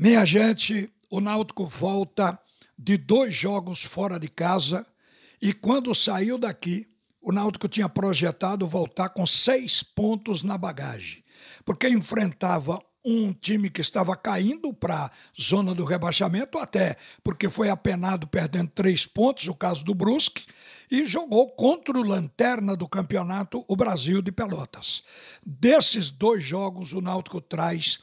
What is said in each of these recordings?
Minha gente, o Náutico volta de dois jogos fora de casa e quando saiu daqui, o Náutico tinha projetado voltar com seis pontos na bagagem, porque enfrentava um time que estava caindo para a zona do rebaixamento, até porque foi apenado perdendo três pontos, o caso do Brusque, e jogou contra o lanterna do campeonato, o Brasil de Pelotas. Desses dois jogos, o Náutico traz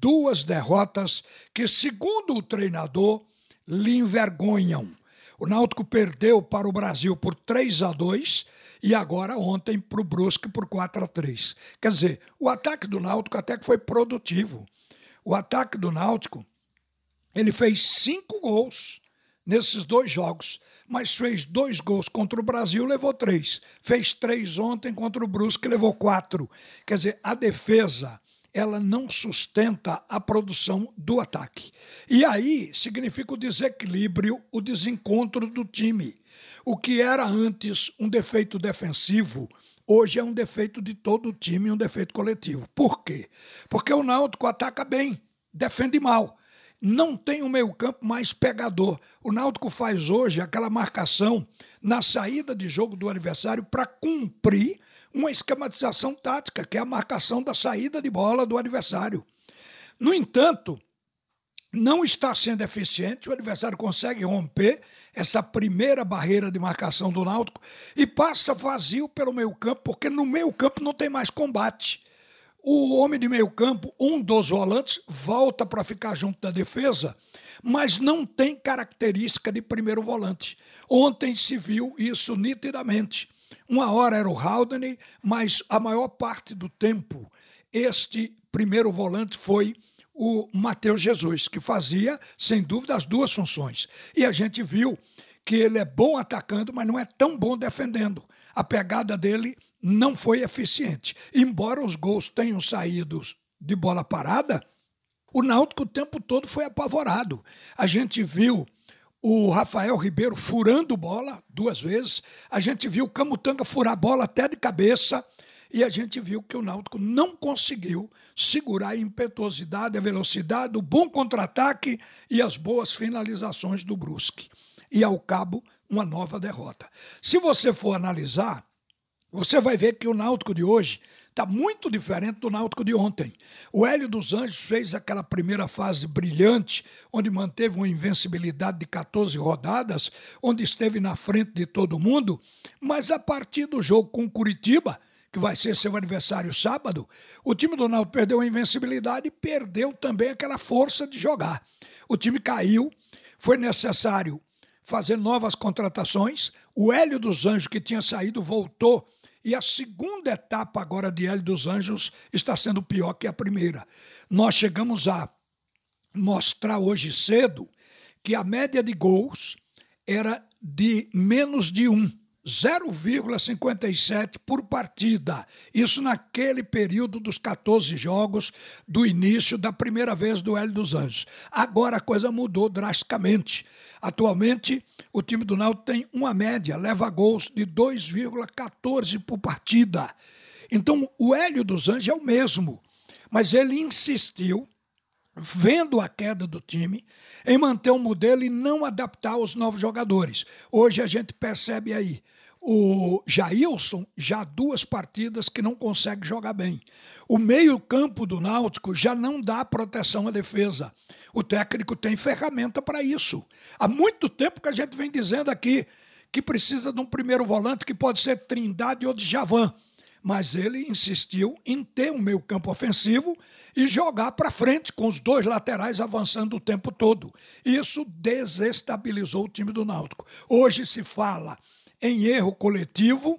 duas derrotas que, segundo o treinador, lhe envergonham. O Náutico perdeu para o Brasil por 3 a 2 e agora ontem para o Brusque por 4 a 3. Quer dizer, o ataque do Náutico até que foi produtivo. O ataque do Náutico, ele fez cinco gols nesses dois jogos, mas fez dois gols contra o Brasil, levou três. Fez três ontem contra o Brusque, levou quatro. Quer dizer, a defesa ela não sustenta a produção do ataque. E aí significa o desequilíbrio, o desencontro do time. O que era antes um defeito defensivo, hoje é um defeito de todo o time, um defeito coletivo. Por quê? Porque o Náutico ataca bem, defende mal. Não tem o meio-campo mais pegador. O Náutico faz hoje aquela marcação na saída de jogo do adversário para cumprir uma esquematização tática, que é a marcação da saída de bola do adversário. No entanto, não está sendo eficiente, o adversário consegue romper essa primeira barreira de marcação do Náutico e passa vazio pelo meio-campo, porque no meio-campo não tem mais combate. O homem de meio-campo, um dos volantes, volta para ficar junto da defesa, mas não tem característica de primeiro volante. Ontem se viu isso nitidamente. Uma hora era o Haldane, mas a maior parte do tempo este primeiro volante foi o Matheus Jesus, que fazia, sem dúvida, as duas funções. E a gente viu que ele é bom atacando, mas não é tão bom defendendo. A pegada dele não foi eficiente. Embora os gols tenham saído de bola parada, o Náutico o tempo todo foi apavorado. A gente viu o Rafael Ribeiro furando bola duas vezes. A gente viu o Camutanga furar bola até de cabeça. E a gente viu que o Náutico não conseguiu segurar a impetuosidade, a velocidade, o bom contra-ataque e as boas finalizações do Brusque. E ao cabo, uma nova derrota. Se você for analisar, você vai ver que o Náutico de hoje Está muito diferente do Náutico de ontem. O Hélio dos Anjos fez aquela primeira fase brilhante, onde manteve uma invencibilidade de 14 rodadas, onde esteve na frente de todo mundo, mas a partir do jogo com Curitiba, que vai ser seu aniversário sábado, o time do Náutico perdeu a invencibilidade e perdeu também aquela força de jogar. O time caiu, foi necessário fazer novas contratações. O Hélio dos Anjos, que tinha saído, voltou e a segunda etapa agora de Hélio dos Anjos está sendo pior que a primeira. Nós chegamos a mostrar hoje cedo que a média de gols era de menos de um. 0,57 por partida. Isso naquele período dos 14 jogos do início da primeira vez do Hélio dos Anjos. Agora a coisa mudou drasticamente. Atualmente, o time do Náutico tem uma média, leva gols de 2,14 por partida. Então, o Hélio dos Anjos é o mesmo, mas ele insistiu vendo a queda do time, em manter o modelo e não adaptar os novos jogadores. Hoje a gente percebe aí o Jailson já duas partidas que não consegue jogar bem. O meio-campo do Náutico já não dá proteção à defesa. O técnico tem ferramenta para isso. Há muito tempo que a gente vem dizendo aqui que precisa de um primeiro volante que pode ser Trindade ou Djavan. Mas ele insistiu em ter um meio-campo ofensivo e jogar para frente, com os dois laterais avançando o tempo todo. Isso desestabilizou o time do Náutico. Hoje se fala em erro coletivo,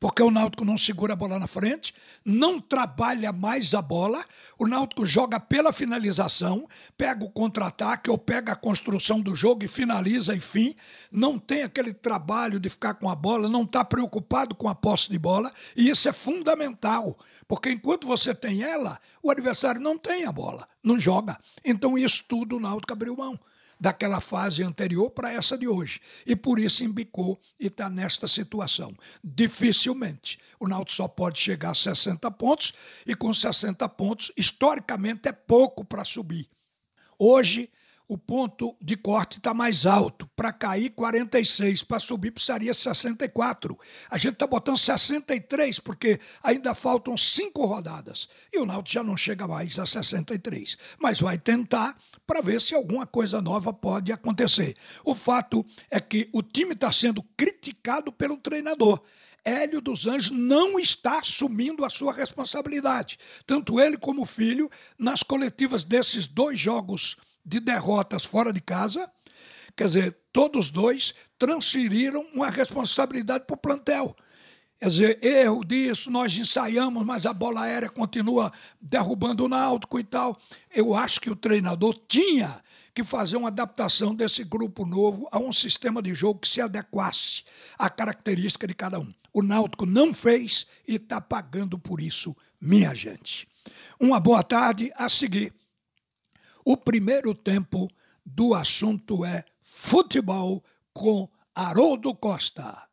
porque o Náutico não segura a bola na frente, não trabalha mais a bola, o Náutico joga pela finalização, pega o contra-ataque ou pega a construção do jogo e finaliza, enfim, não tem aquele trabalho de ficar com a bola, não está preocupado com a posse de bola, e isso é fundamental, porque enquanto você tem ela, o adversário não tem a bola, não joga. Então isso tudo o Náutico abriu mão daquela fase anterior para essa de hoje. E por isso embicou e está nesta situação. Dificilmente. O Náutico só pode chegar a 60 pontos e com 60 pontos, historicamente, é pouco para subir. Hoje, o ponto de corte está mais alto. Para cair, 46. Para subir, precisaria 64. A gente está botando 63, porque ainda faltam cinco rodadas. E o Náutico já não chega mais a 63. Mas vai tentar para ver se alguma coisa nova pode acontecer. O fato é que o time está sendo criticado pelo treinador. Hélio dos Anjos não está assumindo a sua responsabilidade. Tanto ele como o filho, nas coletivas desses dois jogos de derrotas fora de casa, quer dizer, todos dois transferiram uma responsabilidade para o plantel. Quer dizer, erro disso, nós ensaiamos, mas a bola aérea continua derrubando o náutico e tal. Eu acho que o treinador tinha que fazer uma adaptação desse grupo novo a um sistema de jogo que se adequasse à característica de cada um. O Náutico não fez e está pagando por isso, minha gente. Uma boa tarde a seguir. O primeiro tempo do assunto é futebol com Haroldo Costa.